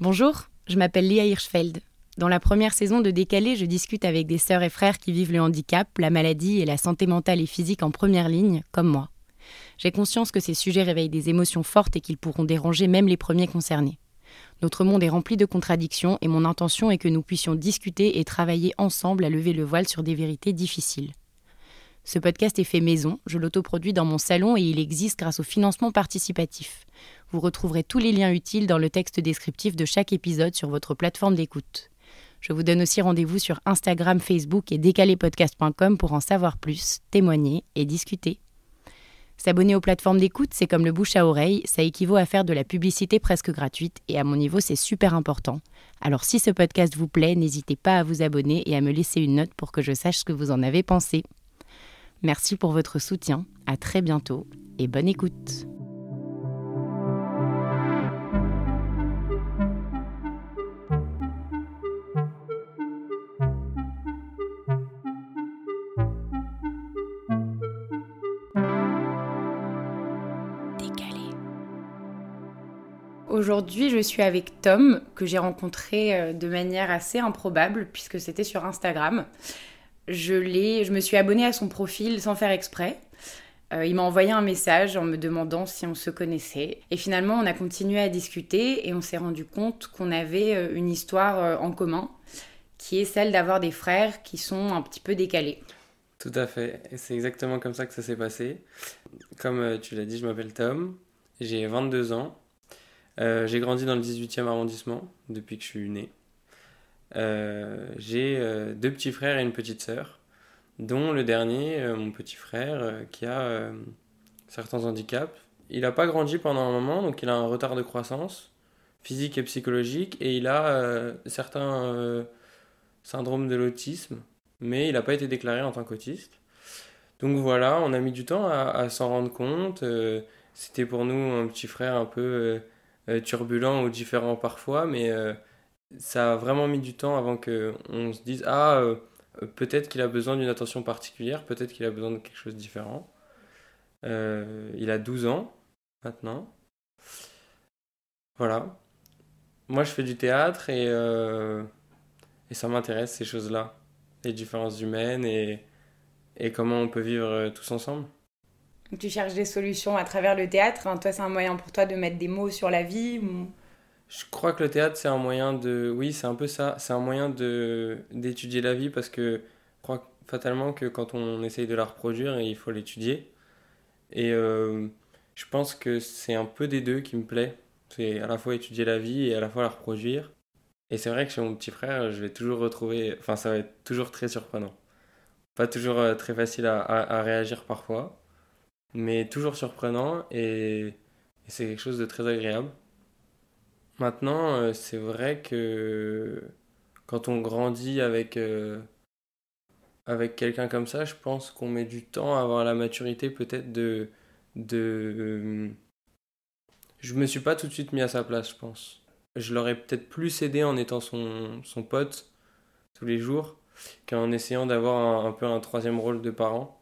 Bonjour, je m'appelle Lia Hirschfeld. Dans la première saison de Décalé, je discute avec des sœurs et frères qui vivent le handicap, la maladie et la santé mentale et physique en première ligne, comme moi. J'ai conscience que ces sujets réveillent des émotions fortes et qu'ils pourront déranger même les premiers concernés. Notre monde est rempli de contradictions et mon intention est que nous puissions discuter et travailler ensemble à lever le voile sur des vérités difficiles. Ce podcast est fait maison, je l'autoproduis dans mon salon et il existe grâce au financement participatif. Vous retrouverez tous les liens utiles dans le texte descriptif de chaque épisode sur votre plateforme d'écoute. Je vous donne aussi rendez-vous sur Instagram, Facebook et décalépodcast.com pour en savoir plus, témoigner et discuter. S'abonner aux plateformes d'écoute, c'est comme le bouche à oreille, ça équivaut à faire de la publicité presque gratuite et à mon niveau, c'est super important. Alors si ce podcast vous plaît, n'hésitez pas à vous abonner et à me laisser une note pour que je sache ce que vous en avez pensé. Merci pour votre soutien, à très bientôt et bonne écoute. Aujourd'hui, je suis avec Tom, que j'ai rencontré euh, de manière assez improbable, puisque c'était sur Instagram je, je me suis abonnée à son profil sans faire exprès. Euh, il m'a envoyé un message en me demandant si on se connaissait. Et finalement, on a continué à discuter et on s'est rendu compte qu'on avait euh, une histoire en commun, qui est celle d'avoir des frères qui sont un petit peu décalés. Tout à fait. C'est exactement comme ça que ça s'est passé. Comme tu l'as dit, je m'appelle Tom. J'ai 22 ans. J'ai grandi dans le 18e arrondissement depuis que je suis né. Euh, j'ai euh, deux petits frères et une petite sœur, dont le dernier, euh, mon petit frère, qui a certains handicaps. Il n'a pas grandi pendant un moment, donc il a un retard de croissance physique et psychologique, et il a certains syndromes de l'autisme, mais il n'a pas été déclaré en tant qu'autiste. Donc voilà, on a mis du temps à, s'en rendre compte. C'était pour nous un petit frère un peu turbulent ou différent parfois, mais ça a vraiment mis du temps avant qu'on se dise Ah, euh, peut-être qu'il a besoin d'une attention particulière, peut-être qu'il a besoin de quelque chose de différent. Euh, il a 12 ans maintenant. Voilà. Moi, je fais du théâtre et, euh, et ça m'intéresse, ces choses-là. Les différences humaines et, et comment on peut vivre tous ensemble. Tu cherches des solutions à travers le théâtre. toi, c'est un moyen pour toi de mettre des mots sur la vie je crois que le théâtre, c'est un moyen de. Oui, c'est un peu ça. C'est un moyen de d'étudier la vie parce que je crois fatalement que quand on essaye de la reproduire, il faut l'étudier. Et euh, je pense que c'est un peu des deux qui me plaît. C'est à la fois étudier la vie et à la fois la reproduire. Et c'est vrai que chez mon petit frère, je vais toujours retrouver. Enfin, ça va être toujours très surprenant. Pas toujours euh, très facile à, réagir parfois, mais toujours surprenant et, c'est quelque chose de très agréable. Maintenant, euh, c'est vrai que quand on grandit avec, euh, avec quelqu'un comme ça, je pense qu'on met du temps à avoir la maturité peut-être de... de euh, je me suis pas tout de suite mis à sa place, je pense. Je l'aurais peut-être plus aidé en étant son, son pote tous les jours qu'en essayant d'avoir un, peu un troisième rôle de parent.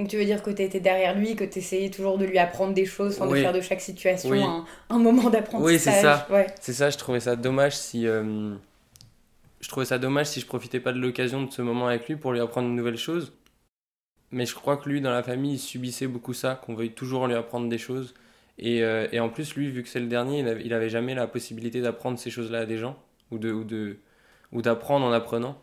Donc tu veux dire que tu étais derrière lui, que tu essayais toujours de lui apprendre des choses, de faire de chaque situation un, moment d'apprentissage. Oui, c'est ça. C'est ça, je trouvais ça dommage si... Euh, je trouvais ça dommage si je profitais pas de l'occasion de ce moment avec lui pour lui apprendre de nouvelles choses. Mais je crois que lui, dans la famille, il subissait beaucoup ça, qu'on veuille toujours lui apprendre des choses. Et, euh, et en plus, lui, vu que c'est le dernier, il avait, jamais la possibilité d'apprendre ces choses-là à des gens, ou de ou de ou d'apprendre en apprenant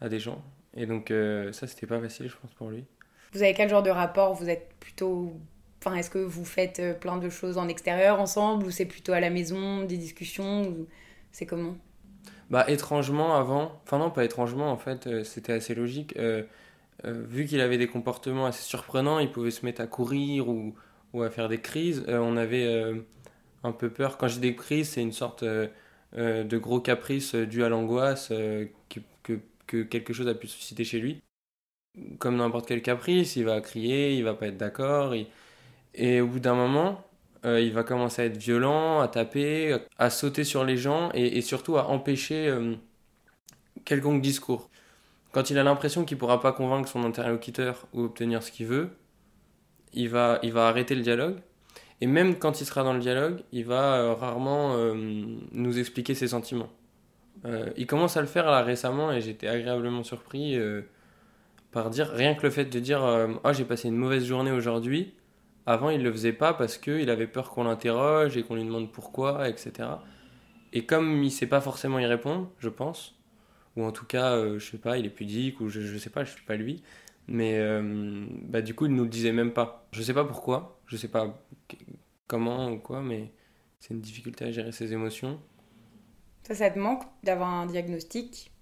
à des gens. Et donc euh, ça, c'était pas facile, je pense, pour lui. Vous avez quel genre de rapport? Vous êtes plutôt. Enfin, est-ce que vous faites euh, plein de choses en extérieur ensemble ou c'est plutôt à la maison, des discussions. C'est comment? Bah, étrangement, avant. Enfin, non, pas étrangement, en fait, euh, c'était assez logique. Euh, vu qu'il avait des comportements assez surprenants, il pouvait se mettre à courir ou, à faire des crises. on avait un peu peur. Quand j'ai des crises, c'est une sorte de gros caprice dû à l'angoisse que quelque chose a pu susciter chez lui comme n'importe quel caprice, il va crier, il va pas être d'accord. Et au bout d'un moment, euh, il va commencer à être violent, à taper, à sauter sur les gens et, surtout à empêcher euh, quelconque discours. Quand il a l'impression qu'il pourra pas convaincre son interlocuteur ou obtenir ce qu'il veut, il va, il va arrêter le dialogue. Et même quand il sera dans le dialogue, il va euh, rarement nous expliquer ses sentiments. Il commence à le faire là récemment et j'étais agréablement surpris par dire, rien que le fait de dire Oh, j'ai passé une mauvaise journée aujourd'hui. Avant, il le faisait pas parce qu'il avait peur qu'on l'interroge et qu'on lui demande pourquoi, etc. Et comme il sait pas forcément y répondre, je pense, ou en tout cas, je sais pas, il est pudique, ou je, je sais pas, je suis pas lui, mais euh, bah, du coup, il nous le disait même pas. Je sais pas pourquoi, je sais pas comment ou quoi, mais c'est une difficulté à gérer ses émotions. Ça, ça te manque d'avoir un diagnostic?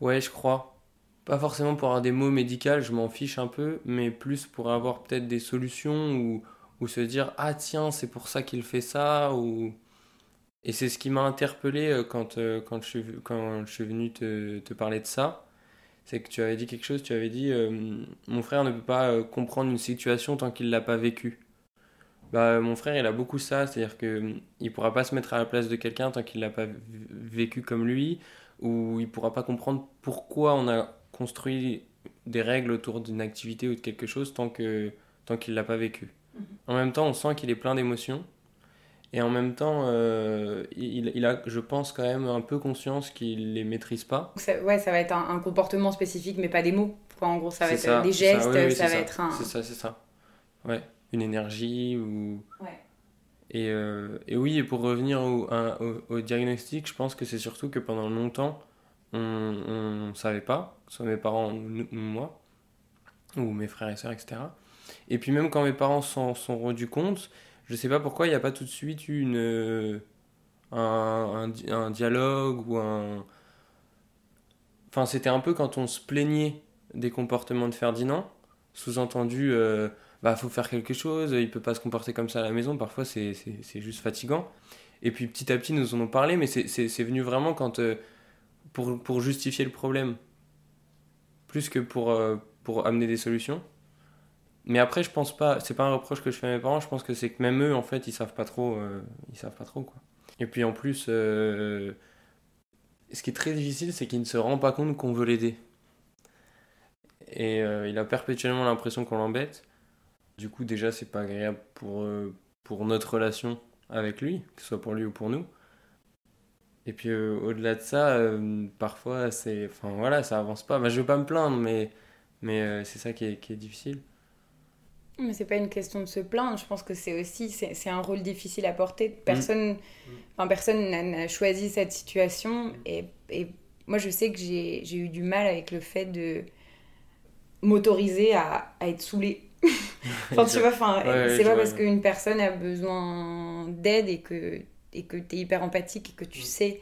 Ouais, je crois. Pas forcément pour avoir des mots médicaux, je m'en fiche un peu, mais plus pour avoir peut-être des solutions ou, ou se dire Ah, tiens, c'est pour ça qu'il fait ça. Ou... Et c'est ce qui m'a interpellé euh, quand, euh, quand, je suis, quand je suis venu te, te parler de ça c'est que tu avais dit quelque chose, tu avais dit euh, mon frère ne peut pas comprendre une situation tant qu'il l'a pas vécue. Bah, mon frère, il a beaucoup ça, c'est-à-dire que il pourra pas se mettre à la place de quelqu'un tant qu'il l'a pas vécu comme lui, ou il pourra pas comprendre pourquoi on a construit des règles autour d'une activité ou de quelque chose tant que tant qu'il l'a pas vécu. Mhm. En même temps, on sent qu'il est plein d'émotions et en même temps, euh, il, il, a, je pense, quand même un peu conscience qu'il les maîtrise pas. Ça, ouais, ça va être un, comportement spécifique, mais pas des mots. en gros, ça va être des gestes, ça, va être un. C'est ça, c'est ça. Ouais, une énergie ou. Ouais. Et, euh, et oui, et pour revenir au, au, diagnostic, je pense que c'est surtout que pendant longtemps, on ne savait pas, soit mes parents ou moi, ou mes frères et sœurs, etc. Et puis même quand mes parents s'en sont rendus compte, je sais pas pourquoi il n'y a pas tout de suite eu une, un, dialogue ou un. Enfin, c'était un peu quand on se plaignait des comportements de Ferdinand, sous-entendu, euh, bah, faut faire quelque chose, il peut pas se comporter comme ça à la maison, parfois c'est juste fatigant. Et puis petit à petit, nous en avons parlé, mais c'est venu vraiment quand, euh, pour, pour justifier le problème, plus que pour, euh, pour amener des solutions. Mais après, je pense pas, c'est pas un reproche que je fais à mes parents, je pense que c'est que même eux, en fait, ils savent pas trop, euh, ils savent pas trop, quoi. Et puis en plus, euh, ce qui est très difficile, c'est qu'il ne se rend pas compte qu'on veut l'aider. Et il a perpétuellement l'impression qu'on l'embête. Du coup, déjà, c'est pas agréable pour, pour notre relation avec lui, que ce soit pour lui ou pour nous. Et puis au-delà de ça, parfois, c'est, enfin voilà, ça avance pas. Bah, je veux pas me plaindre, mais, mais c'est ça qui est, qui est difficile. Mais c'est pas une question de se plaindre, je pense que c'est aussi c'est un rôle difficile à porter. Personne mm. enfin, personne n'a choisi cette situation et, et, moi je sais que j'ai eu du mal avec le fait de m'autoriser à, à, être saoulée. enfin tu vois, enfin, c'est pas parce qu'une personne a besoin d'aide et que et que tu es hyper empathique et que tu mm. sais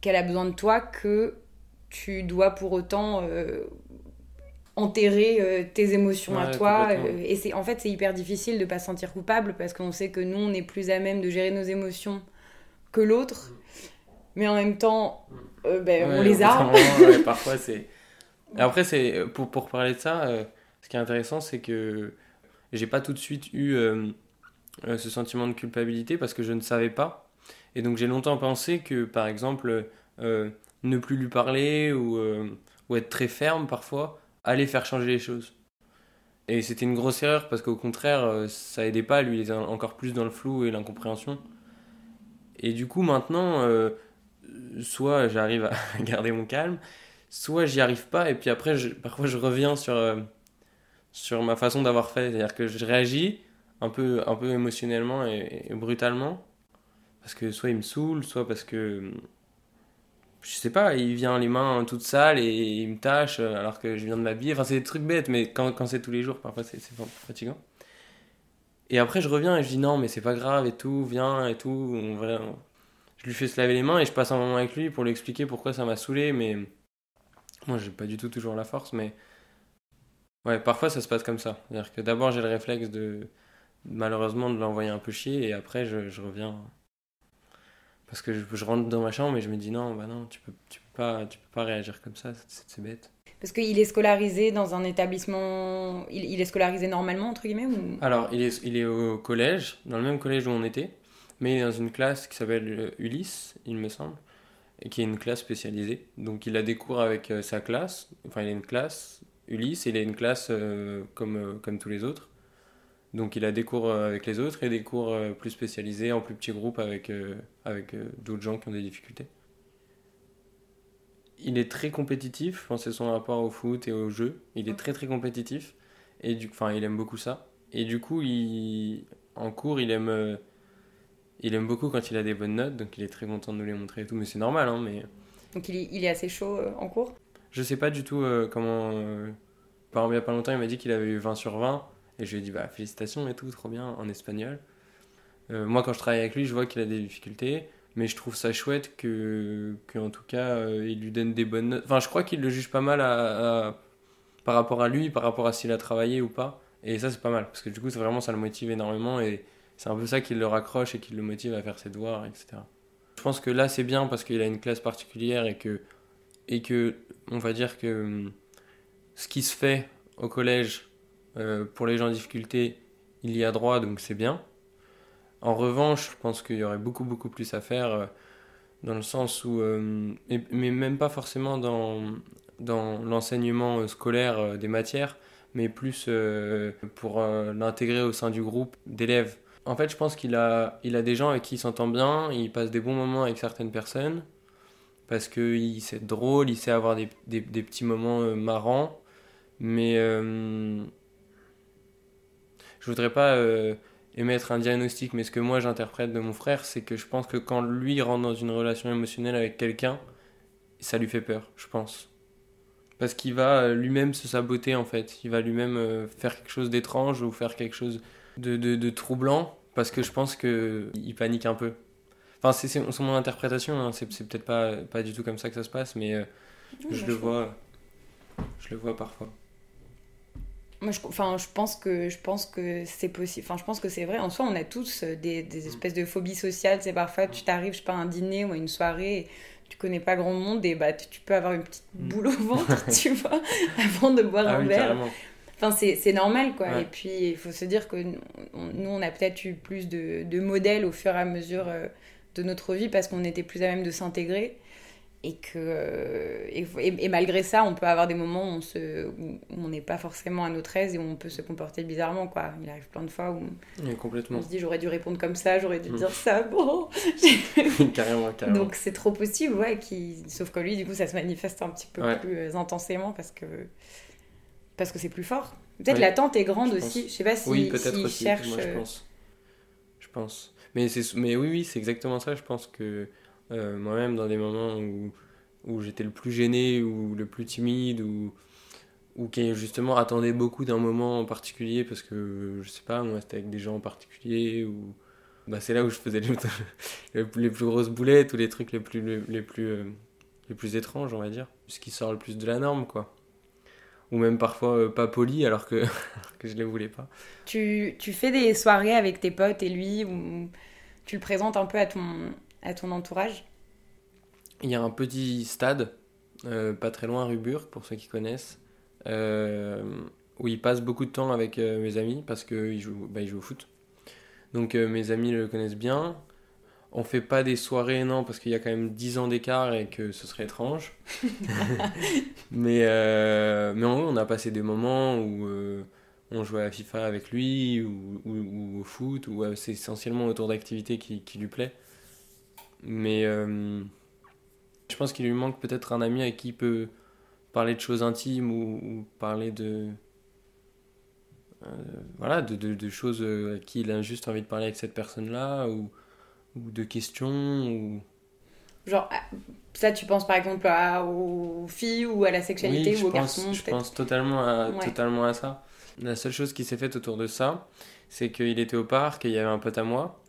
qu'elle a besoin de toi que tu dois pour autant euh, enterrer euh, tes émotions à toi. Euh, et c'est en fait, c'est hyper difficile de pas se sentir coupable parce qu'on sait que nous, on est plus à même de gérer nos émotions que l'autre. Mais en même temps, euh, ben, on les a. parfois, c'est. Après, c'est pour, pour parler de ça, ce qui est intéressant, c'est que j'ai pas tout de suite eu ce sentiment de culpabilité parce que je ne savais pas. Et donc, j'ai longtemps pensé que, par exemple, ne plus lui parler ou, ou être très ferme parfois, aller faire changer les choses. Et c'était une grosse erreur parce qu'au contraire, euh, ça aidait pas, lui, il était encore plus dans le flou et l'incompréhension. Et du coup, maintenant, euh, soit j'arrive à garder mon calme, soit j'y arrive pas, et puis après, parfois je reviens sur, euh, sur ma façon d'avoir fait. C'est-à-dire que je réagis un peu, un peu émotionnellement et, brutalement, parce que soit il me saoule, soit parce que je sais pas, il vient les mains toutes sales et il me tâche euh, alors que je viens de m'habiller. Enfin, c'est des trucs bêtes, mais quand, c'est tous les jours, parfois c'est fatigant. Et après, je reviens et je dis non, mais c'est pas grave et tout, viens et tout. Je lui fais se laver les mains et je passe un moment avec lui pour lui expliquer pourquoi ça m'a saoulé, mais moi j'ai pas du tout toujours la force, mais ouais, parfois ça se passe comme ça. C'est-à-dire que d'abord j'ai le réflexe de malheureusement de l'envoyer un peu chier et après je reviens parce que je, rentre dans ma chambre et je me dis non, bah non, tu peux, tu peux, pas, tu peux pas réagir comme ça, c'est bête. Parce qu'il est scolarisé dans un établissement. Il, il, est scolarisé normalement, entre guillemets ou... Alors, il est, il est au collège, dans le même collège où on était, mais il est dans une classe qui s'appelle euh, Ulysse, il me semble, et qui est une classe spécialisée. Donc, il a des cours avec euh, sa classe, enfin, il a une classe Ulysse, et il a une classe euh, comme, comme tous les autres. Donc il a des cours avec les autres et des cours plus spécialisés en plus petits groupes avec, avec d'autres gens qui ont des difficultés. Il est très compétitif, que c'est son rapport au foot et au jeu. Il est très très compétitif et du, enfin il aime beaucoup ça. Et du coup, il, en cours, il aime, il aime beaucoup quand il a des bonnes notes, donc il est très content de nous les montrer et tout, mais c'est normal. Hein, mais... Donc il, il est assez chaud en cours? Je sais pas du tout comment. par exemple, il y a pas longtemps, il m'a dit qu'il avait eu 20 sur 20. Et je lui ai dit, bah, félicitations et tout, trop bien, en espagnol. Euh, moi, quand je travaille avec lui, je vois qu'il a des difficultés, mais je trouve ça chouette que, que en tout cas, euh, il lui donne des bonnes notes. Enfin, je crois qu'il le juge pas mal à, par rapport à lui, par rapport à s'il a travaillé ou pas. Et ça, c'est pas mal, parce que du coup, vraiment, ça le motive énormément, et c'est un peu ça qui le raccroche et qui le motive à faire ses devoirs, etc. Je pense que là, c'est bien parce qu'il a une classe particulière et que, et que, on va dire que ce qui se fait au collège euh, pour les gens en difficulté, il y a droit, donc c'est bien. En revanche, je pense qu'il y aurait beaucoup, beaucoup plus à faire euh, dans le sens où, euh, mais même pas forcément dans, dans l'enseignement scolaire des matières, mais plus pour l'intégrer au sein du groupe d'élèves. En fait, je pense qu'il a, il a des gens avec qui il s'entend bien, il passe des bons moments avec certaines personnes, parce qu'il sait être drôle, il sait avoir des, des, des petits moments marrants, mais je voudrais pas euh, émettre un diagnostic, mais ce que moi j'interprète de mon frère, c'est que je pense que quand lui rentre dans une relation émotionnelle avec quelqu'un, ça lui fait peur, je pense. Parce qu'il va euh, lui-même se saboter en fait. Il va lui-même euh, faire quelque chose d'étrange ou faire quelque chose de, de, troublant parce que je pense qu'il panique un peu. Enfin, c'est mon interprétation, hein. c'est peut-être pas, pas du tout comme ça que ça se passe, mais je, le vois, je le vois parfois. Moi, je, enfin, je pense que je pense que c'est possible. Enfin, je pense que c'est vrai. En soi, on a tous euh, des, des espèces de phobies sociales. C'est parfois tu t'arrives, je sais pas, à un dîner ou à une soirée, et tu connais pas grand monde et bah tu peux avoir une petite mm. boule au ventre, tu vois, avant de boire ah un verre. Enfin, c'est normal, quoi. Et puis, il faut se dire que nous, on a peut-être eu plus de, de, modèles au fur et à mesure euh, de notre vie parce qu'on était plus à même de s'intégrer et que et, malgré ça on peut avoir des moments où on se on n'est pas forcément à notre aise et où on peut se comporter bizarrement quoi. Il arrive plein de fois où complètement. on se dit j'aurais dû répondre comme ça j'aurais dû mm. dire ça bon. Carrément, carrément. Donc c'est trop possible ouais qui sauf que lui du coup ça se manifeste un petit peu plus euh, intensément parce que parce que c'est plus fort. Peut-être l'attente est grande aussi je sais pas si oui peut-être aussi cherche... moi je euh, pense. Je pense. Mais c'est mais oui oui c'est exactement ça je pense que euh, moi-même dans des moments où, où j'étais le plus gêné ou le plus timide ou, ou qui justement attendait beaucoup d'un moment en particulier parce que je sais pas, moi c'était avec des gens en particulier ou bah, c'est là où je faisais les, plus grosses boulettes ou les trucs les plus, les, plus, euh, les plus étranges, on va dire. Ce qui sort le plus de la norme, quoi. Ou même parfois euh, pas poli alors que, que je les voulais pas. Tu, tu fais des soirées avec tes potes et lui ou tu le présentes un peu à ton, à ton entourage Il y a un petit stade, euh, pas très loin, Ruburg, pour ceux qui connaissent, euh, où il passe beaucoup de temps avec euh, mes amis parce qu'il joue, bah, au foot. Donc mes amis le connaissent bien. On fait pas des soirées, non, parce qu'il y a quand même 10 ans d'écart et que ce serait étrange. mais, mais en gros, on a passé des moments où on jouait à FIFA avec lui ou, ou, au foot, ou c'est essentiellement autour d'activités qui, qui lui plaît. Mais euh, je pense qu'il lui manque peut-être un ami avec qui il peut parler de choses intimes ou, parler de. Euh, voilà, de, de, choses euh, à qui il a juste envie de parler avec cette personne-là, ou, ou de questions, ou. Genre, ah, ça, tu penses par exemple à, aux filles ou à la sexualité ou aux garçons Je pense totalement à, totalement à ça. La seule chose qui s'est faite autour de ça, c'est qu'il était au parc et il y avait un pote à moi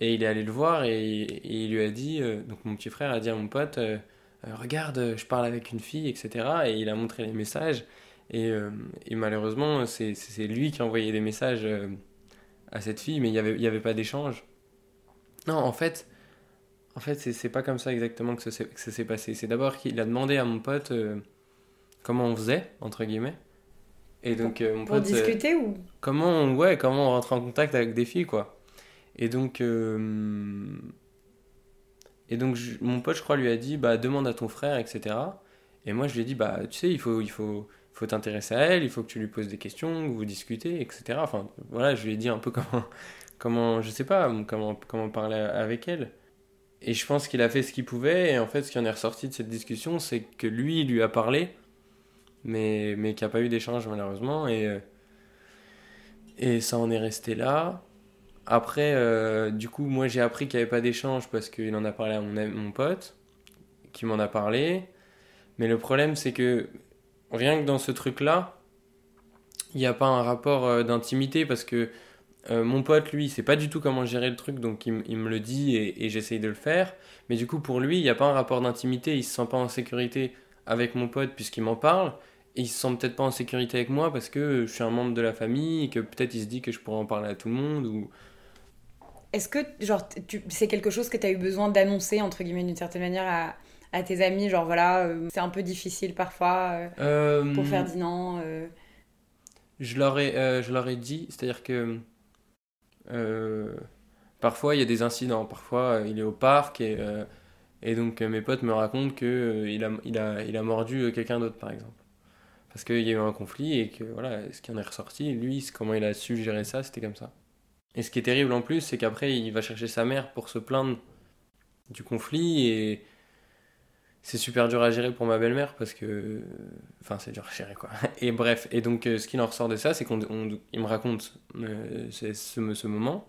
et il est allé le voir et, il lui a dit, euh, donc mon petit frère a dit à mon pote, euh, euh, regarde, je parle avec une fille, etc. Et il a montré les messages. Et, et malheureusement, c'est lui qui a envoyé des messages à cette fille, mais il n'y avait, y avait pas d'échange. Non, en fait, en fait c'est pas comme ça exactement que ça s'est passé. C'est d'abord qu'il a demandé à mon pote comment on faisait, entre guillemets. Et donc, mon pote. Pour discuter ou? comment on, ouais, comment on rentre en contact avec des filles, quoi. Et donc, euh, et donc mon pote, je crois, lui a dit bah, demande à ton frère, etc. Et moi, je lui ai dit bah, tu sais, il faut, il faut, faut t'intéresser à elle, il faut que tu lui poses des questions, que vous discutez, etc. Enfin, voilà, je lui ai dit un peu comment, comment je sais pas, comment, comment parler avec elle. Et je pense qu'il a fait ce qu'il pouvait, et en fait, ce qui en est ressorti de cette discussion, c'est que lui, il lui a parlé, mais, mais qu'il n'y a pas eu d'échange, malheureusement, et, euh, et ça en est resté là. Après, euh, du coup, moi, j'ai appris qu'il n'y avait pas d'échange parce qu'il en a parlé à mon, mon pote, qui m'en a parlé. Mais le problème, c'est que rien que dans ce truc-là, il n'y a pas un rapport euh, d'intimité parce que euh, mon pote, lui, sait pas du tout comment gérer le truc, donc il, me le dit et, j'essaye de le faire. Mais du coup, pour lui, il n'y a pas un rapport d'intimité, il se sent pas en sécurité avec mon pote puisqu'il m'en parle. Et il se sent peut-être pas en sécurité avec moi parce que je suis un membre de la famille et que peut-être il se dit que je pourrais en parler à tout le monde. Ou... Est-ce que genre, c'est quelque chose que tu as eu besoin d'annoncer, entre guillemets, d'une certaine manière à, à, tes amis Genre voilà, euh, c'est un peu difficile parfois euh, pour Ferdinand je leur, ai, je leur ai dit, c'est-à-dire que euh, parfois, il y a des incidents. Parfois, il est au parc et, euh, et donc mes potes me racontent qu'il euh, il a, il a, il a mordu quelqu'un d'autre, par exemple. Parce qu'il y a eu un conflit et que voilà, ce qui en est ressorti, lui, comment il a su gérer ça, c'était comme ça. Et ce qui est terrible en plus, c'est qu'après, il va chercher sa mère pour se plaindre du conflit et c'est super dur à gérer pour ma belle-mère parce que. Enfin, c'est dur à gérer quoi. Et bref, et donc euh, ce qui en ressort de ça, c'est qu'il me raconte euh, ce, ce, moment.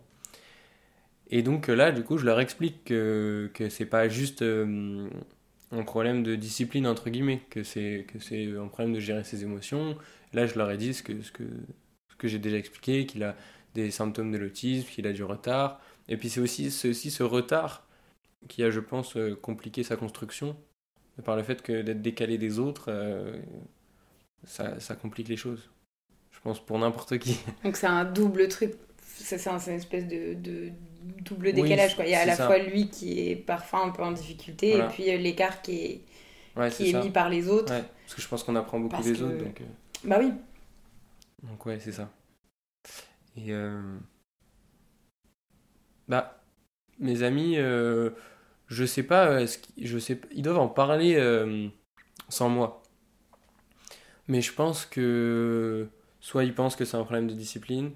Et donc euh, là, du coup, je leur explique que, que c'est pas juste un problème de discipline, entre guillemets, que c'est un problème de gérer ses émotions. Là, je leur ai dit ce que, ce que, ce que j'ai déjà expliqué, qu'il a des symptômes de l'autisme, qu'il a du retard. Et puis c'est aussi, aussi ce retard qui a, je pense, compliqué sa construction par le fait que d'être décalé des autres, euh, ça, ça, complique les choses. Je pense pour n'importe qui. Donc c'est un double truc, c'est une espèce de, de double décalage. quoi. Il y a à la fois lui qui est parfois un peu en difficulté et puis euh, l'écart qui est, qui est, mis par les autres. parce que je pense qu'on apprend beaucoup des autres. Donc, euh. Bah oui. Donc ouais, c'est ça. Et bah, mes amis, je sais pas, euh, je sais, ils doivent en parler euh, sans moi. Mais je pense que soit ils pensent que c'est un problème de discipline,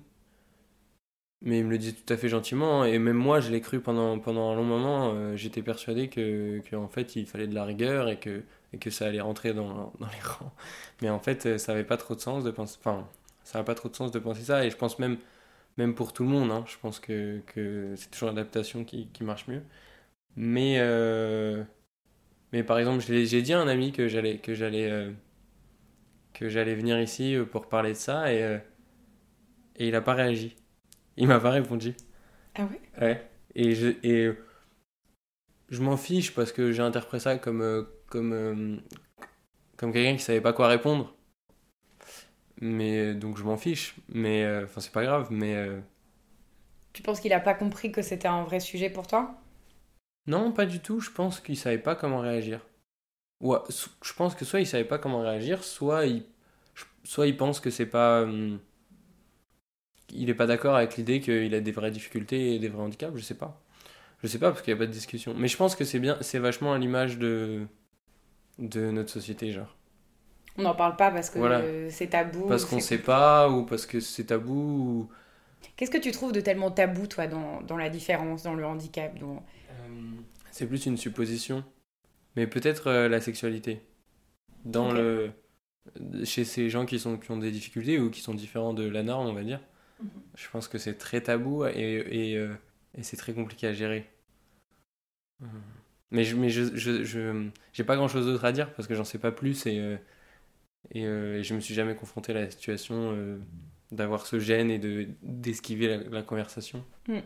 mais ils me le disent tout à fait gentiment. Et même moi, je l'ai cru pendant, pendant un long moment. Euh, j'étais persuadé que, en fait, il fallait de la rigueur et que, et que ça allait rentrer dans, dans les rangs. Mais en fait, ça n'avait pas trop de sens de penser. Enfin, ça n'a pas trop de sens de penser ça. Et je pense même, même pour tout le monde, hein, je pense que, que c'est toujours l'adaptation qui, qui marche mieux. Mais, euh, mais par exemple, j'ai dit à un ami que j'allais que j'allais euh, que j'allais venir ici euh, pour parler de ça et, et il n'a pas réagi. Il m'a pas répondu. Ah ouais? Ouais. Et je, et je m'en fiche parce que j'ai interprété ça comme, comme, comme quelqu'un qui savait pas quoi répondre. Mais donc je m'en fiche. Mais enfin, c'est pas grave. Mais. Tu penses qu'il a pas compris que c'était un vrai sujet pour toi? Non, pas du tout. Je pense qu'il savait pas comment réagir. Ouais, je pense que soit il savait pas comment réagir, soit il, soit il pense que c'est pas. Hum, il est pas d'accord avec l'idée qu'il a des vraies difficultés et des vrais handicaps. Je sais pas. Je sais pas parce qu'il n'y a pas de discussion. Mais je pense que c'est bien, c'est vachement à l'image de de notre société, genre. On n'en parle pas parce que c'est tabou. Parce qu'on sait pas ou parce que c'est tabou. Qu'est-ce que tu trouves de tellement tabou, toi, dans, dans la différence, dans le handicap c'est plus une supposition. Mais peut-être euh, la sexualité. Dans le chez ces gens qui, sont, qui ont des difficultés ou qui sont différents de la norme, on va dire. Mhm. Je pense que c'est très tabou et, et, euh, et c'est très compliqué à gérer. Mais je mais je, je, je j'ai pas grand chose d'autre à dire parce que j'en sais pas plus et, euh, et, et, je me suis jamais confronté à la situation d'avoir ce gêne et de d'esquiver la, conversation. Mm.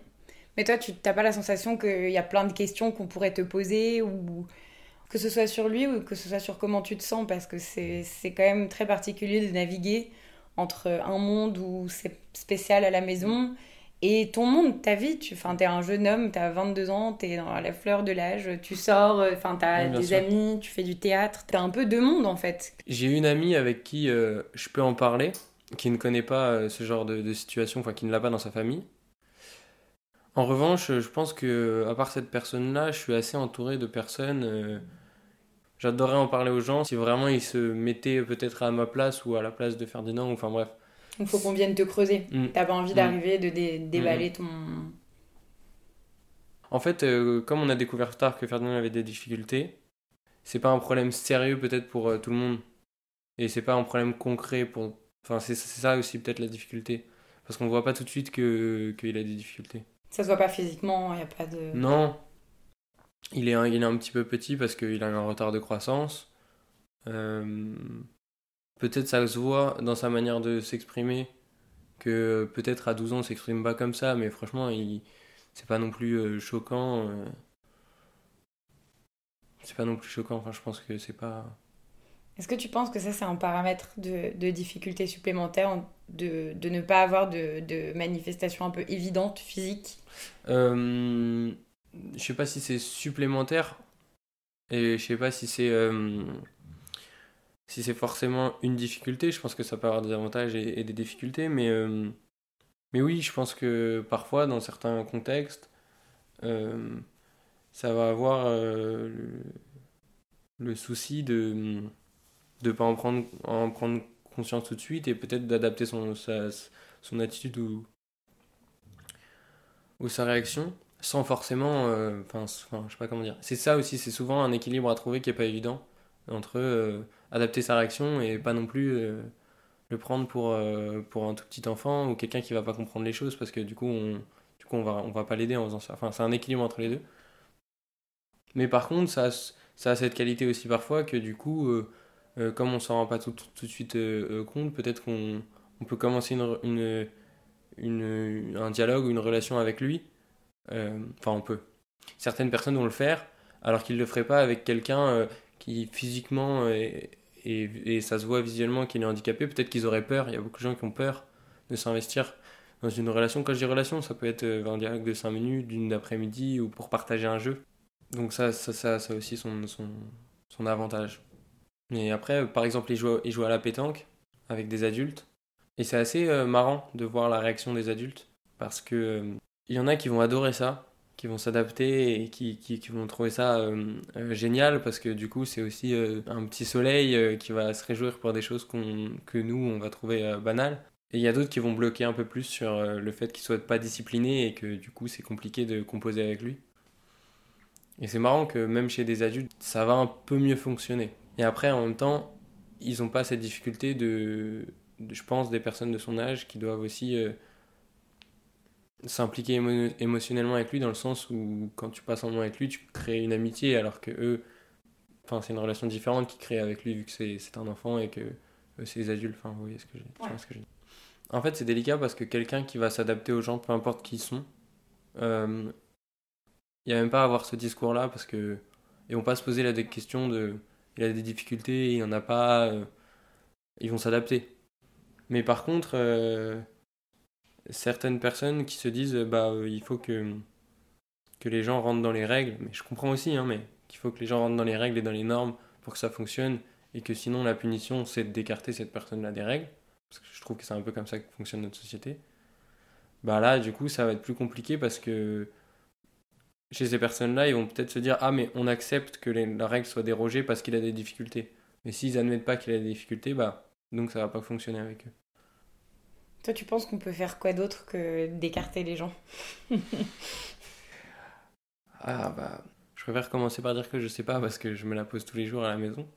Mais toi, tu n'as pas la sensation qu'il y a plein de questions qu'on pourrait te poser ou que ce soit sur lui ou que ce soit sur comment tu te sens? Parce que c'est quand même très particulier de naviguer entre un monde où c'est spécial à la maison et ton monde, ta vie. Tu es un jeune homme, tu as 22 ans, tu es dans la fleur de l'âge, tu sors, euh, tu as des amis, tu fais du théâtre. Tu as un peu deux mondes en fait. J'ai une amie avec qui euh, je peux en parler, qui ne connaît pas euh, ce genre de, de situation, enfin qui ne l'a pas dans sa famille. En revanche, je pense que à part cette personne-là, je suis assez entouré de personnes. Euh, j'adorerais en parler aux gens si vraiment ils se mettaient peut-être à ma place ou à la place de Ferdinand, enfin bref. Il faut qu'on vienne te creuser. Mm. T'as pas envie Mm. d'arriver, de dé- déballer Mm. ton. En fait, euh, comme on a découvert tard que Ferdinand avait des difficultés, c'est pas un problème sérieux peut-être pour euh, tout le monde. Et c'est pas un problème concret pour. Enfin, c'est ça aussi peut-être la difficulté. Parce qu'on voit pas tout de suite que qu'il a des difficultés. Ça se voit pas physiquement, il a pas de. Non. Il est un, il est un petit peu petit parce qu'il a un retard de croissance. Euh, peut-être ça se voit dans sa manière de s'exprimer que peut-être à 12 ans on s'exprime pas comme ça, mais franchement, il, c'est pas non plus euh, choquant. euh. c'est pas non plus choquant, enfin je pense que c'est pas... Est-ce que tu penses que ça, c'est un paramètre de, de difficulté supplémentaire, de, de ne pas avoir de, de manifestations un peu évidentes, physiques Euh, je sais pas si c'est supplémentaire et je sais pas si c'est euh, si c'est forcément une difficulté. Je pense que ça peut avoir des avantages et, des difficultés, mais euh, mais oui, je pense que parfois dans certains contextes, euh, ça va avoir euh, le, souci de de pas en prendre en prendre conscience tout de suite et peut-être d'adapter son son attitude ou ou sa réaction sans forcément enfin je sais pas comment dire c'est ça aussi c'est souvent un équilibre à trouver qui est pas évident entre adapter sa réaction et pas non plus euh, le prendre pour euh, pour un tout petit enfant ou quelqu'un qui va pas comprendre les choses parce que du coup on du coup on va on va pas l'aider en faisant ça enfin c'est un équilibre entre les deux mais par contre ça ça a cette qualité aussi parfois que du coup euh, comme on s'en rend pas tout, tout, de suite compte peut-être qu'on on peut commencer une, une un dialogue ou une relation avec lui. Enfin, on peut. Certaines personnes vont le faire, alors qu'ils ne le feraient pas avec quelqu'un qui physiquement est- et, ça se voit visuellement qu'il est handicapé. Peut-être qu'ils auraient peur. Il y a beaucoup de gens qui ont peur de s'investir dans une relation. Quand je dis relation, ça peut être euh, un dialogue de 5 minutes, d'une après-midi ou pour partager un jeu. Donc ça, ça, ça, ça a aussi son, son, avantage. Et après, par exemple, il joue, il joue à la pétanque avec des adultes. Et c'est assez euh, marrant de voir la réaction des adultes parce que euh, il y en a qui vont adorer ça, qui vont s'adapter et qui, qui, vont trouver ça euh, euh, génial parce que du coup c'est aussi euh, un petit soleil qui va se réjouir pour des choses qu'on, que nous on va trouver banales. Et il y a d'autres qui vont bloquer un peu plus sur le fait qu'il soit pas discipliné et que du coup c'est compliqué de composer avec lui. Et c'est marrant que même chez des adultes, ça va un peu mieux fonctionner. Et après, en même temps, ils n'ont pas cette difficulté de, je pense, des personnes de son âge qui doivent aussi s'impliquer émo- émotionnellement avec lui dans le sens où quand tu passes un moment avec lui, tu crées une amitié alors que eux, enfin, c'est une relation différente qu'ils créent avec lui vu que c'est un enfant et que eux, c'est des adultes. Enfin, vous voyez ce que j'ai Ouais. ce. En fait, c'est délicat parce que quelqu'un qui va s'adapter aux gens, peu importe qui ils sont, euh, il n'y a même pas à avoir ce discours-là parce que ils vont pas se poser la des questions de il a des difficultés, il en a pas, euh, ils vont s'adapter. Mais par contre, euh, certaines personnes qui se disent bah euh, il faut que les gens rentrent dans les règles, mais je comprends aussi hein, mais qu'il faut que les gens rentrent dans les règles et dans les normes pour que ça fonctionne et que sinon la punition c'est d'écarter cette personne-là des règles parce que je trouve que c'est un peu comme ça que fonctionne notre société. Bah là du coup ça va être plus compliqué parce que chez ces personnes-là, ils vont peut-être se dire Ah, mais on accepte que la règle soit dérogée parce qu'il a des difficultés. Mais s'ils admettent pas qu'il a des difficultés, bah, donc ça va pas fonctionner avec eux. Toi, tu penses qu'on peut faire quoi d'autre que d'écarter les gens Ah, bah, je préfère commencer par dire que je sais pas parce que je me la pose tous les jours à la maison.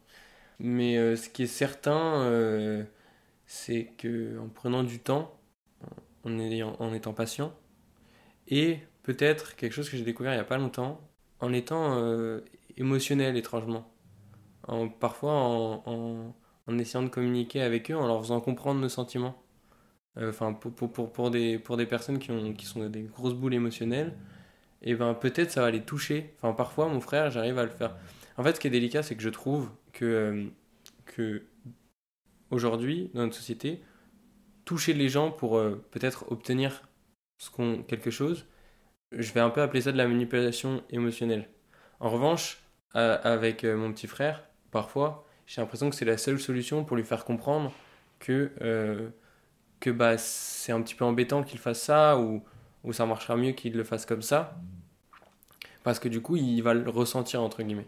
Mais euh, ce qui est certain, euh, c'est que en prenant du temps, en, étant patient, et peut-être quelque chose que j'ai découvert il y a pas longtemps, en étant euh, émotionnel étrangement. En, parfois en essayant de communiquer avec eux, en leur faisant comprendre nos sentiments. Euh, Enfin, pour, pour, pour, des, pour des personnes qui, ont, qui sont des grosses boules émotionnelles, et ben peut-être ça va les toucher. Enfin, parfois, mon frère, j'arrive à le faire. En fait, ce qui est délicat, c'est que je trouve que, euh, que aujourd'hui, dans notre société, toucher les gens pour euh, peut-être obtenir quelque chose, je vais un peu appeler ça de la manipulation émotionnelle. En revanche, avec mon petit frère, parfois, j'ai l'impression que c'est la seule solution pour lui faire comprendre que, que bah, c'est un petit peu embêtant qu'il fasse ça ou, ou ça marchera mieux qu'il le fasse comme ça. Parce que du coup, il va le ressentir, entre guillemets.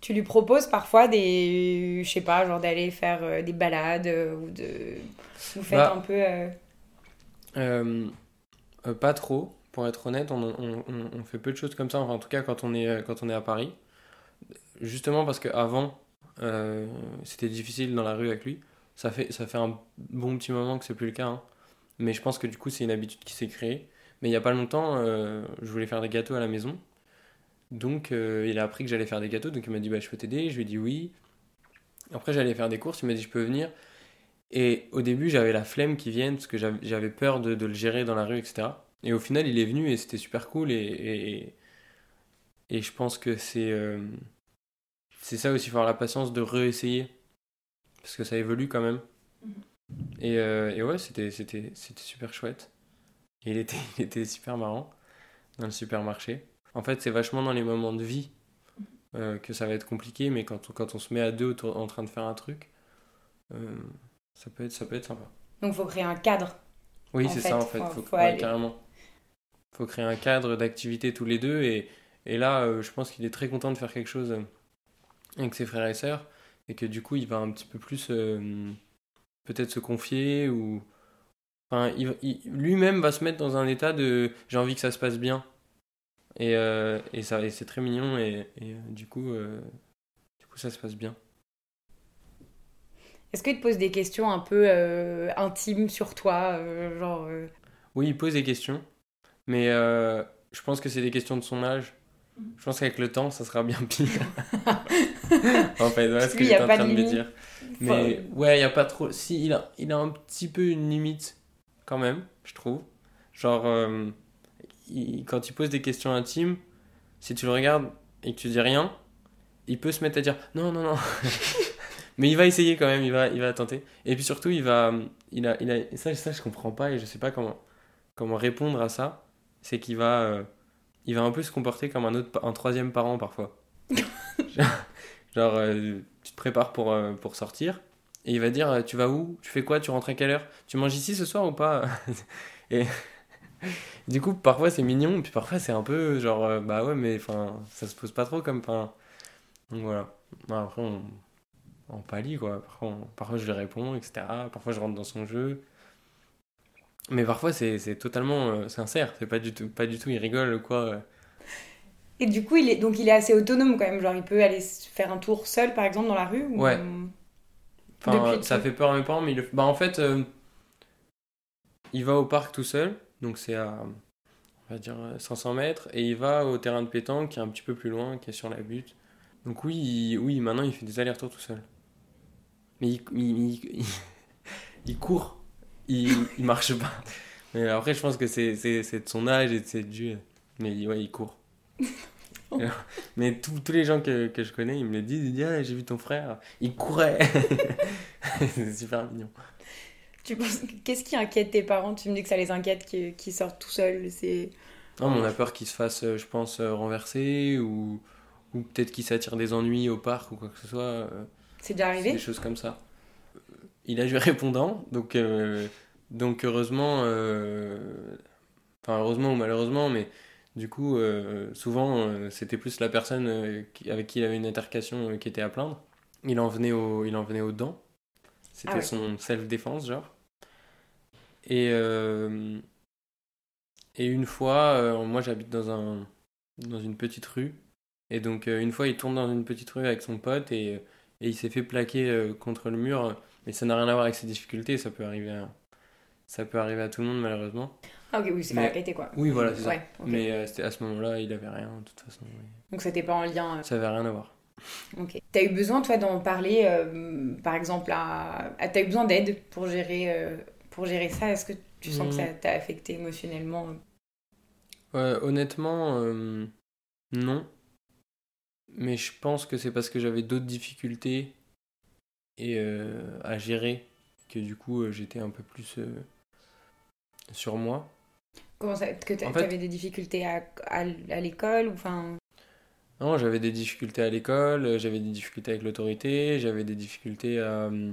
tu lui proposes parfois des, je sais pas, genre d'aller faire euh, des balades euh, ou de, vous faites Bah, un peu. euh, Euh, euh, pas trop, pour être honnête, on, on- on- on fait peu de choses comme ça, enfin, en tout cas quand on est, quand on est à Paris. Justement parce qu'avant, c'était difficile dans la rue avec lui. Ça fait, ça fait un bon petit moment que c'est plus le cas, hein. Mais je pense que du coup, c'est une habitude qui s'est créée. Mais il n'y a pas longtemps, euh, je voulais faire des gâteaux à la maison. Donc, euh, il a appris que j'allais faire des gâteaux, donc il m'a dit bah, Je peux t'aider Je lui ai dit oui. Après, j'allais faire des courses, il m'a dit Je peux venir. Et au début, j'avais la flemme qu'il vienne parce que j'avais peur de, de le gérer dans la rue, etc. Et au final, il est venu et c'était super cool. Et, et, je pense que c'est euh, c'est ça aussi, avoir la patience de réessayer. Parce que ça évolue quand même. Et, euh, et ouais, c'était c'était- c'était super chouette. Et il était, il était super marrant dans le supermarché. En fait, c'est vachement dans les moments de vie euh, que ça va être compliqué, mais quand on, quand on se met à deux autour- en train de faire un truc, euh, ça, peut être, ça peut être sympa. Donc, faut créer un cadre. Oui, c'est ça en fait. faut- Faut, faut ouais, aller. carrément. Faut créer un cadre d'activité tous les deux. Et, et là, euh, je pense qu'il est très content de faire quelque chose avec ses frères et sœurs. Et que du coup, il va un petit peu plus euh, peut-être se confier ou. Enfin, il, il- lui-même va se mettre dans un état de j'ai envie que ça se passe bien. Et, euh, et, ça, et c'est très mignon. Et, et, euh, du, coup, du coup, ça se passe bien. Est-ce qu'il te pose des questions un peu intimes sur toi Genre. Oui, il pose des questions, mais je pense que c'est des questions de son âge. Je pense qu'avec le temps, ça sera bien pire. en fait, voilà ce que j'étais en train de me dire. Mais ouais, il n'y a pas trop. Si, il a, il a un petit peu une limite, quand même, je trouve. Genre, euh, il- quand il pose des questions intimes, si tu le regardes et que tu dis rien, il peut se mettre à dire non, non, non. Mais il va essayer quand même, il va, il va tenter. Et puis surtout, il va. Il a, il a, ça, ça, je comprends pas et je sais pas comment, comment répondre à ça. C'est qu'il va. euh, il va un peu se comporter comme un, autre, un troisième parent parfois. Genre, euh, tu te prépares pour, euh, pour sortir et il va dire euh, Tu vas où? Tu fais quoi? Tu rentres à quelle heure? Tu manges ici ce soir ou pas? Et du coup, parfois c'est mignon, puis parfois c'est un peu genre Bah ouais, mais enfin, ça se pose pas trop comme. Enfin, donc voilà. Après, on, pallie quoi. Parfois, parfois je lui réponds, etc. Parfois je rentre dans son jeu. Mais parfois c'est totalement sincère, c'est pas du tout, pas du tout, il rigole quoi. Euh. Et du coup, il est, donc il est assez autonome quand même. Genre, il peut aller faire un tour seul, par exemple, dans la rue ou- Ouais. Enfin, Depuis ça fait peur à mes parents, mais il le- bah, en fait, euh, il va au parc tout seul, donc c'est à, on va dire, euh, 500 mètres, et il va au terrain de pétanque qui est un petit peu plus loin, qui est sur la butte. Donc oui, il- oui maintenant il fait des allers-retours tout seul. Mais il, il, il- court, il, il marche pas. Mais après, je pense que c'est de son âge et de ses dieux. Mais ouais, il court. Mais tous tous les gens que, que je connais, ils me le disent, ils disent Ah, j'ai vu ton frère, il courait. c'est super mignon. Tu penses qu'est-ce qui inquiète tes parents? Tu me dis que ça les inquiète qu'ils qu'ils sortent tout seuls. C'est Non, mais on a peur qu'il se fasse, euh, je pense, euh, renverser ou, ou peut-être qu'il s'attire des ennuis au parc ou quoi que ce soit. euh, c'est déjà c'est arrivé des choses comme ça. Il a joué répondant, donc, euh, donc heureusement, euh, enfin heureusement ou malheureusement, mais du coup, euh, souvent euh, c'était plus la personne euh, qui- avec qui il avait une altercation qui était à plaindre. Il en venait, au, il en venait aux dents. C'était Ah ouais. son self-défense, genre. Et, et une fois, moi j'habite dans, un, dans une petite rue. Et donc une fois, il tourne dans une petite rue avec son pote et, et il s'est fait plaquer contre le mur. Mais ça n'a rien à voir avec ses difficultés, ça peut arriver à, ça peut arriver à tout le monde malheureusement. Ah ok, oui, c'est pas la quoi. Oui, voilà, c'est ça. Ouais. Mais euh, c'était à ce moment-là, il avait rien, de toute façon. oui. Donc c'était pas en lien. euh, Ça avait rien à voir. Ok. T'as eu besoin, toi, d'en parler, euh, par exemple, à... à- T'as eu besoin d'aide pour gérer, euh, pour gérer ça? Est-ce que tu sens que ça Hmm. t'a affecté émotionnellement honnêtement, non. Mais je pense que c'est parce que j'avais d'autres difficultés et, à gérer que du coup j'étais un peu plus sur moi. Comment ça Que En fait- t'avais des difficultés à, à, à l'école ou enfin Non, j'avais des difficultés à l'école, euh, j'avais des difficultés avec l'autorité, j'avais des difficultés à euh,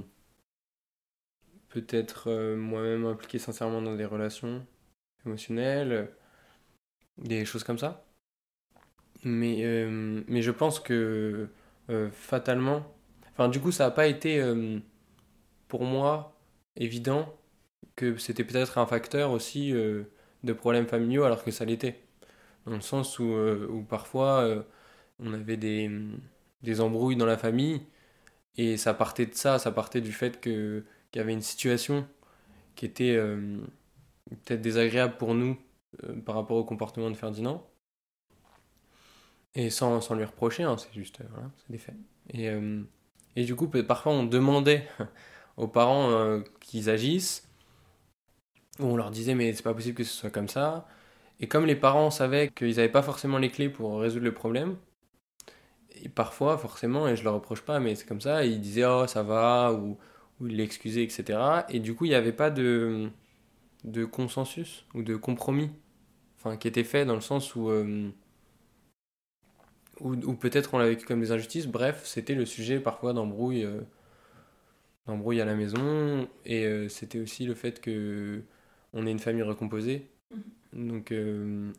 peut-être euh, moi-même impliquer sincèrement dans des relations émotionnelles, des choses comme ça. Mais, euh, mais je pense que fatalement. Enfin, du coup, ça n'a pas été pour moi évident que c'était peut-être un facteur aussi de problèmes familiaux alors que ça l'était. Dans le sens où, où parfois on avait des, des embrouilles dans la famille et ça partait de ça, ça partait du fait qu'il y avait une situation qui était euh, peut-être désagréable pour nous euh, par rapport au comportement de Ferdinand. Et sans, sans lui reprocher, hein, c'est juste, euh, des faits. Et, et du coup, parfois on demandait aux parents qu'ils agissent, ou on leur disait mais c'est pas possible que ce soit comme ça. Et comme les parents savaient qu'ils n'avaient pas forcément les clés pour résoudre le problème, et parfois, forcément, et je le reproche pas, mais c'est comme ça, ils disaient oh ça va, ou, ils l'excusaient, etc. Et du coup, il n'y avait pas de, consensus ou de compromis enfin, qui était fait dans le sens où, euh, où, peut-être on l'a vécu comme des injustices. Bref, c'était le sujet parfois d'embrouille, euh, d'embrouille à la maison, et euh, c'était aussi le fait que on est une famille recomposée. Mm-hmm. Donc,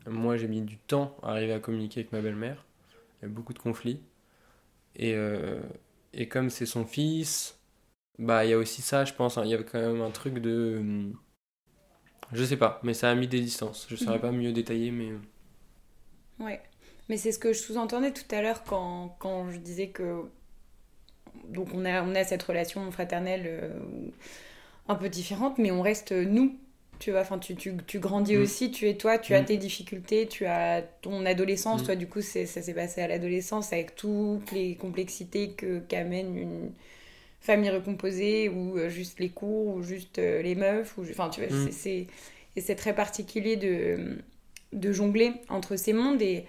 moi, j'ai mis du temps à arriver à communiquer avec ma belle-mère il y a beaucoup de conflits. Et, euh, et comme c'est son fils, bah il y a aussi ça, je pense. Hein. Il y avait quand même un truc de. Hum, je sais pas, mais ça a mis des distances. Je ne saurais mhm. pas mieux détailler, mais. Euh. Ouais. Mais c'est ce que je sous-entendais tout à l'heure quand, quand, je disais que. Donc on a, on a cette relation fraternelle euh, un peu différente, mais on reste nous tu vois enfin tu, tu, tu grandis mm. aussi tu es toi tu as mm. tes difficultés tu as ton adolescence mm. toi du coup ça s'est passé à l'adolescence avec toutes les complexités que qu'amène une famille recomposée ou euh, juste les cours ou juste euh, les meufs ou enfin tu vois c'est et c'est très particulier de de jongler entre ces mondes et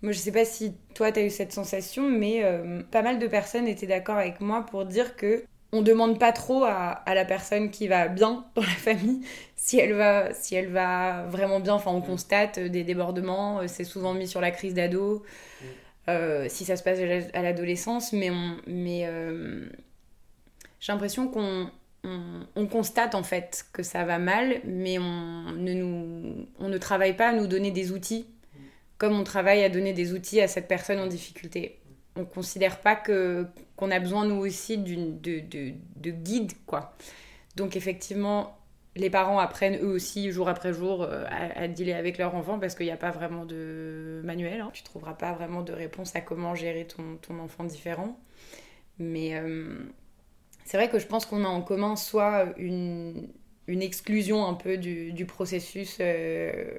moi je sais pas si toi tu as eu cette sensation mais euh, pas mal de personnes étaient d'accord avec moi pour dire que on demande pas trop à, à, la personne qui va bien dans la famille si elle va, si elle va vraiment bien. Enfin, on mm. constate euh, des débordements, euh, c'est souvent mis sur la crise d'ado, mm. euh, si ça se passe à l'adolescence, mais, on, mais j'ai l'impression qu'on on, constate en fait que ça va mal, mais on ne, nous, on ne travaille pas à nous donner des outils, comme on travaille à donner des outils à cette personne en difficulté. On considère pas que qu'on a besoin nous aussi de, de, de guide quoi. Donc effectivement, les parents apprennent eux aussi jour après jour euh, à, dealer avec leur enfant parce qu'il n'y a pas vraiment de manuel. Hein. Tu trouveras pas vraiment de réponse à comment gérer ton, enfant différent. Mais euh, c'est vrai que je pense qu'on a en commun soit une, exclusion un peu du, processus euh,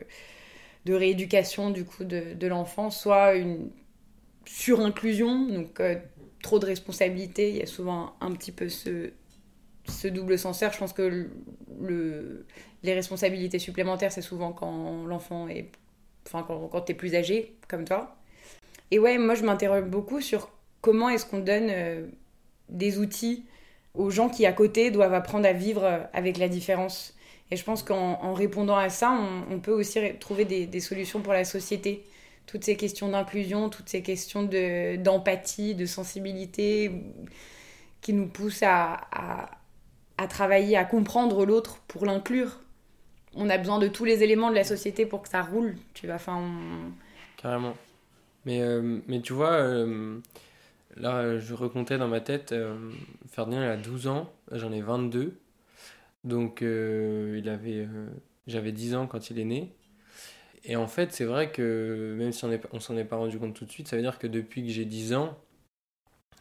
de rééducation du coup de, de l'enfant, soit une surinclusion, donc trop de responsabilités. Il y a souvent un petit peu ce, ce double censeur, je pense que le, les responsabilités supplémentaires, c'est souvent quand l'enfant est. Enfin, quand, quand tu es plus âgé, comme toi. Et ouais, moi, je m'interroge beaucoup sur comment est-ce qu'on donne euh, des outils aux gens qui, à côté, doivent apprendre à vivre avec la différence. Et je pense qu'en répondant à ça, on, peut aussi trouver des, solutions pour la société. Toutes ces questions d'inclusion, toutes ces questions d'empathie, de, sensibilité, qui nous poussent à travailler, à comprendre l'autre pour l'inclure. On a besoin de tous les éléments de la société pour que ça roule, tu vois. Enfin, Carrément. Mais, euh, mais tu vois, euh, là, je recomptais dans ma tête, euh, Ferdinand, il a 12 ans, j'en ai 22. Donc, il avait, j'avais 10 ans quand il est né. Et en fait, c'est vrai que même si on ne s'en est pas rendu compte tout de suite, ça veut dire que depuis que j'ai 10 ans,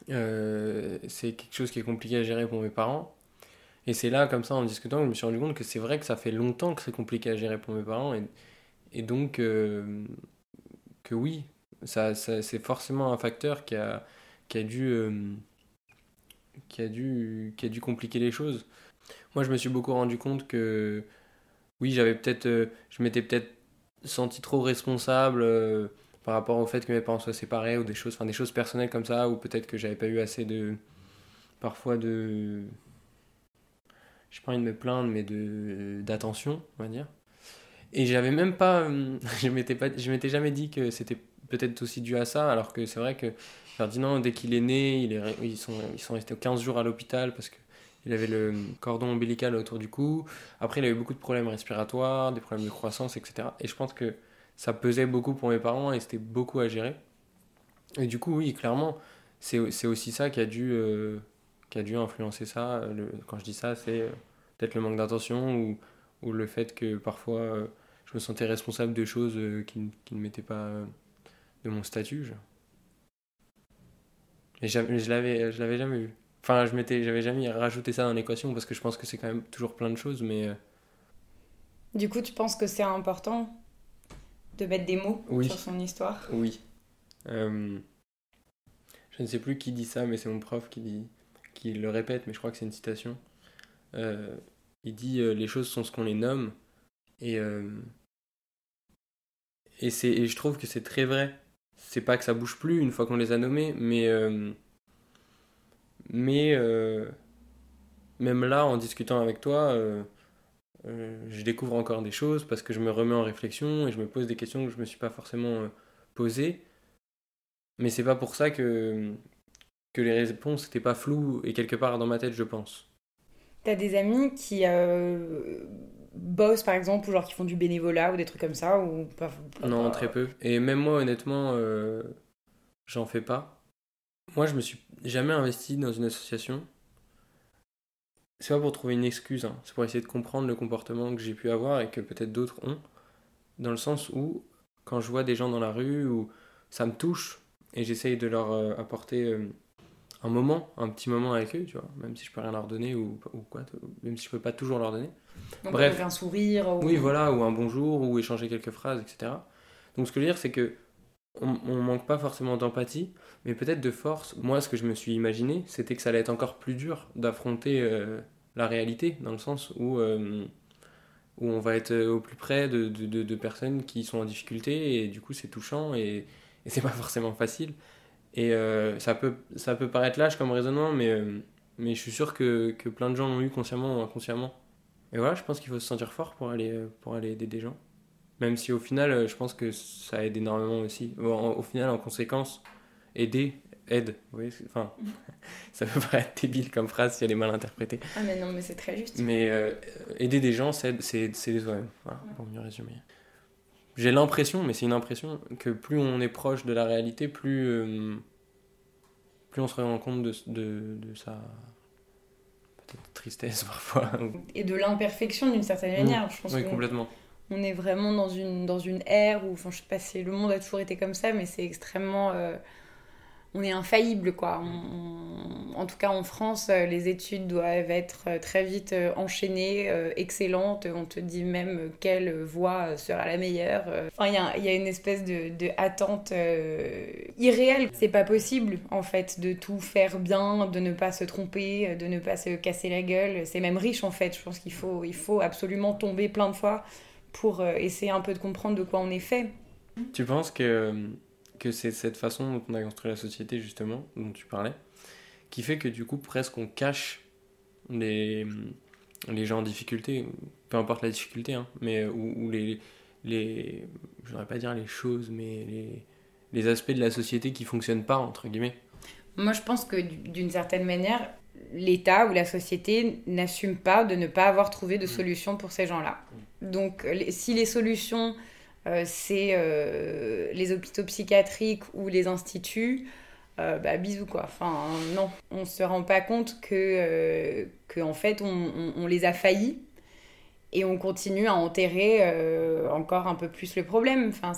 c'est quelque chose qui est compliqué à gérer pour mes parents. Et c'est là, comme ça, en discutant, que je me suis rendu compte que c'est vrai que ça fait longtemps que c'est compliqué à gérer pour mes parents. Et, donc, euh, que oui, ça c'est forcément un facteur qui a, qui a dû. Euh, qui a, dû, qui a dû compliquer les choses. Moi, je me suis beaucoup rendu compte que, oui, j'avais peut-être, euh, je m'étais peut-être senti trop responsable par rapport au fait que mes parents soient séparés ou des choses, enfin des choses personnelles comme ça, ou peut-être que j'avais pas eu assez de, parfois de, je pas envie de me plaindre, mais de d'attention, on va dire. Et j'avais même pas, euh, je m'étais m'étais jamais dit que c'était peut-être aussi dû à ça, alors que c'est vrai que Ferdinand, dès qu'il est né, il est, ils sont, ils sont restés 15 jours à l'hôpital parce que il avait le cordon ombilical autour du cou. Après, il a eu beaucoup de problèmes respiratoires, des problèmes de croissance, etc. Et je pense que ça pesait beaucoup pour mes parents et c'était beaucoup à gérer. Et du coup, oui, clairement, c'est aussi ça qui a dû, qui a dû influencer ça. Le, quand je dis ça, c'est peut-être le manque d'intention ou, ou, le fait que parfois je me sentais responsable de choses qui, qui ne m'étaient pas de mon statut. Mais je l'avais, je l'avais jamais vu. Enfin, je m'étais, j'avais jamais rajouté ça dans l'équation parce que je pense que c'est quand même toujours plein de choses, mais. Euh, du coup, tu penses que c'est important de mettre des mots sur son histoire? Oui. Euh, je ne sais plus qui dit ça, mais c'est mon prof qui dit, qui le répète, mais je crois que c'est une citation. Euh, il dit les choses sont ce qu'on les nomme et et c'est et je trouve que c'est très vrai c'est pas que ça bouge plus une fois qu'on les a nommés, mais euh, mais euh, même là, en discutant avec toi, euh, je découvre encore des choses parce que je me remets en réflexion et je me pose des questions que je me suis pas forcément posées. Mais c'est pas pour ça que que les réponses n'étaient pas floues et quelque part dans ma tête, je pense. T'as des amis qui bossent par exemple ou genre qui font du bénévolat ou des trucs comme ça ou pas, Non, très peu. Et même moi honnêtement, euh, j'en fais pas. Moi, je me suis jamais investi dans une association. C'est pas pour trouver une excuse, hein. c'est pour essayer de comprendre le comportement que j'ai pu avoir et que peut-être d'autres ont. Dans le sens où, quand je vois des gens dans la rue, où ça me touche et j'essaye de leur euh, apporter euh, un moment, un petit moment avec eux, tu vois, même si je peux rien leur donner ou, ou quoi, même si je peux pas toujours leur donner. Donc Bref. un sourire. Ou... Oui, voilà, ou un bonjour, ou échanger quelques phrases, etc. Donc ce que je veux dire, c'est que on, on manque pas forcément d'empathie, mais peut-être de force. Moi, ce que je me suis imaginé, c'était que ça allait être encore plus dur d'affronter euh, la réalité, dans le sens où, euh, où on va être au plus près de, de, de, personnes qui sont en difficulté, et du coup, c'est touchant, et, et c'est pas forcément facile. Et euh, ça, peut, ça peut paraître lâche comme raisonnement, mais, mais je suis sûr que, que plein de gens l'ont eu consciemment ou inconsciemment. Et voilà, je pense qu'il faut se sentir fort pour aller, pour aller aider des gens. Même si au final, je pense que ça aide énormément aussi. Au, final, en conséquence, aider aide. Oui, enfin, ça peut paraître débile comme phrase si elle est mal interprétée. Ah, mais non, mais c'est très juste. Mais euh, aider des gens, c'est aider soi-même. Voilà, pour mieux résumer. J'ai l'impression, mais c'est une impression, que plus on est proche de la réalité, plus, euh, plus on se rend compte de, de, de sa tristesse parfois. Et de l'imperfection d'une certaine manière. Je pense oui, complètement. On est vraiment dans une, dans une ère où, enfin, je sais pas si le monde a toujours été comme ça, mais c'est extrêmement. Euh, on est infaillible, quoi. en tout cas, en France, euh, les études doivent être euh, très vite euh, enchaînées, excellentes. On te dit même quelle voie sera la meilleure. Enfin, il y, a, une espèce de, de attente irréelle. C'est pas possible, en fait, de tout faire bien, de ne pas se tromper, de ne pas se casser la gueule. C'est même riche, en fait. Je pense qu'il faut, il faut absolument tomber plein de fois pour essayer un peu de comprendre de quoi on est fait. Tu penses que que c'est cette façon dont on a construit la société, justement, dont tu parlais, qui fait que du coup, presque on cache les, les gens en difficulté, peu importe la difficulté, hein, mais ou, les, les. Je voudrais pas dire les choses, mais les, les aspects de la société qui fonctionnent pas, entre guillemets. Moi, je pense que d'une certaine manière, l'État ou la société n'assume pas de ne pas avoir trouvé de mmh. solution pour ces gens-là. Mmh. Donc, si les solutions euh, c'est euh, les hôpitaux psychiatriques ou les instituts, euh, bah bisous quoi. Enfin non, on se rend pas compte que, en fait on, on, les a faillis et on continue à enterrer encore un peu plus le problème. Enfin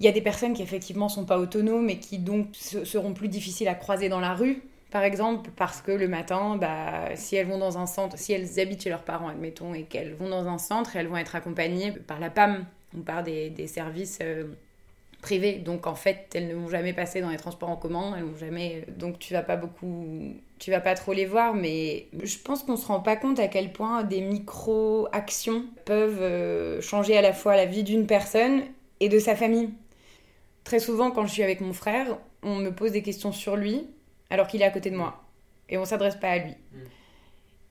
il y a des personnes qui effectivement sont pas autonomes et qui donc seront plus difficiles à croiser dans la rue par exemple, parce que le matin, bah, si elles vont dans un centre, si elles habitent chez leurs parents, admettons, et qu'elles vont dans un centre, elles vont être accompagnées par la PAM ou par des, services euh, privés. Donc en fait, elles ne vont jamais passer dans les transports en commun, elles vont jamais. Donc tu vas pas beaucoup, tu vas pas trop les voir, mais je pense qu'on se rend pas compte à quel point des micro-actions peuvent euh, changer à la fois la vie d'une personne et de sa famille. Très souvent, quand je suis avec mon frère, on me pose des questions sur lui alors qu'il est à côté de moi. Et on s'adresse pas à lui. Mm.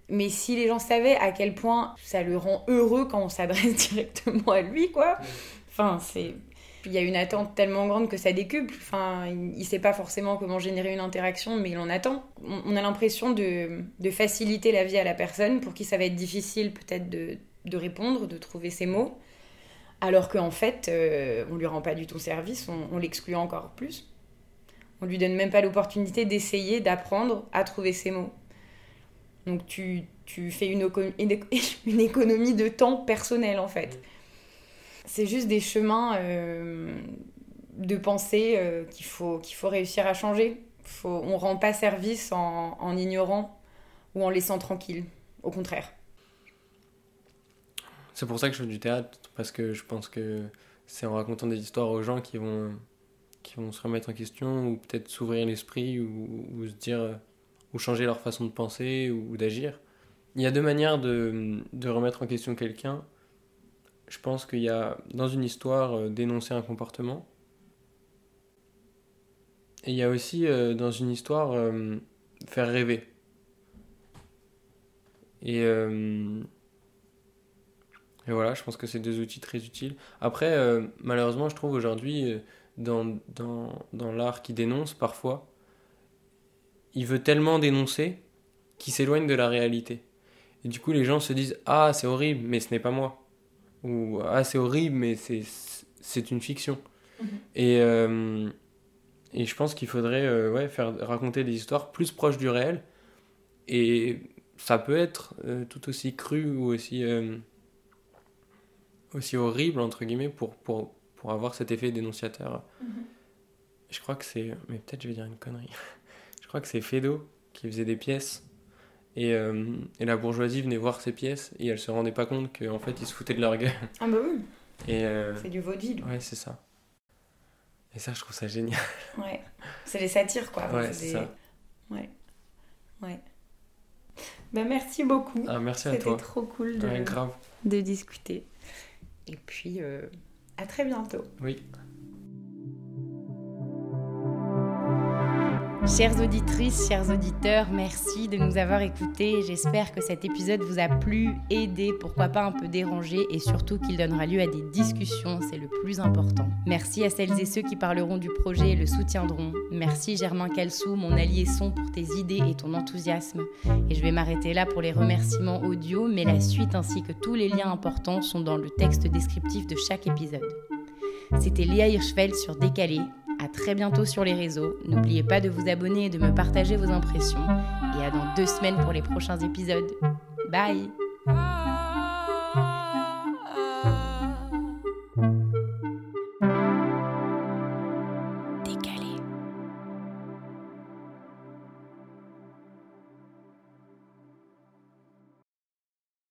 Mais si les gens savaient à quel point ça le rend heureux quand on s'adresse directement à lui, quoi. Mm. Enfin, c'est. Il y a une attente tellement grande que ça décuple. Enfin, il ne sait pas forcément comment générer une interaction, mais il en attend. On a l'impression de, faciliter la vie à la personne pour qui ça va être difficile peut-être de, répondre, de trouver ses mots. Alors qu'en fait, on euh, on lui rend pas du tout service, on l'exclut encore plus On lui donne même pas l'opportunité d'essayer d'apprendre à trouver ses mots. Donc tu, tu fais une, économie de temps personnel en fait. C'est juste des chemins euh, de pensée euh, qu'il faut, faut réussir à changer. Faut, on rend pas service en, en ignorant ou en laissant tranquille. Au contraire. C'est pour ça que je fais du théâtre, parce que je pense que c'est en racontant des histoires aux gens qui vont, qui vont se remettre en question, ou peut-être s'ouvrir l'esprit, ou, se dire, ou changer leur façon de penser ou d'agir. Il y a deux manières de, de remettre en question quelqu'un. Je pense qu'il y a, dans une histoire, euh, dénoncer un comportement. Et il y a aussi, euh, dans une histoire, euh, faire rêver. Et, et, voilà, je pense que c'est deux outils très utiles. Après, malheureusement, je trouve aujourd'hui, dans, dans, dans l'art qui dénonce parfois, il veut tellement dénoncer qu'il s'éloigne de la réalité. Et du coup, les gens se disent Ah, c'est horrible, mais ce n'est pas moi. Ou Ah, c'est horrible, mais c'est une fiction. Mhm. Et, euh, et je pense qu'il faudrait euh, ouais, faire raconter des histoires plus proches du réel. Et ça peut être euh, tout aussi cru ou aussi, aussi horrible, entre guillemets, pour, pour, pour avoir cet effet dénonciateur. Mhm. Je crois que c'est. Mais peut-être je vais dire une connerie. je crois que c'est Fedo qui faisait des pièces et, euh, et, la bourgeoisie venait voir ces pièces et elle se rendait pas compte qu'en fait ils se foutaient de leur gueule. Ah bah oui. Euh, C'est du vaudeville. Ouais, c'est ça. Et ça, je trouve ça génial. Ouais. C'est les satires, quoi. Ouais, c'est ça. Ouais. Ouais. Bah, merci beaucoup. Ah, merci à toi. C'était trop cool de, grave. de discuter. Et puis, euh, à très bientôt. Oui. Chères auditrices, chers auditeurs, merci de nous avoir écoutés. J'espère que cet épisode vous a plu, aidé, pourquoi pas un peu dérangé et surtout qu'il donnera lieu à des discussions, c'est le plus important. Merci à celles et ceux qui parleront du projet et le soutiendront. Merci Germain Calsou, mon allié son pour tes idées et ton enthousiasme. Et je vais m'arrêter là pour les remerciements audio, mais la suite ainsi que tous les liens importants sont dans le texte descriptif de chaque épisode. C'était Léa Hirschfeld sur Décalé. À très bientôt sur les réseaux. N'oubliez pas de vous abonner et de me partager vos impressions. Et à dans deux semaines pour les prochains épisodes. Bye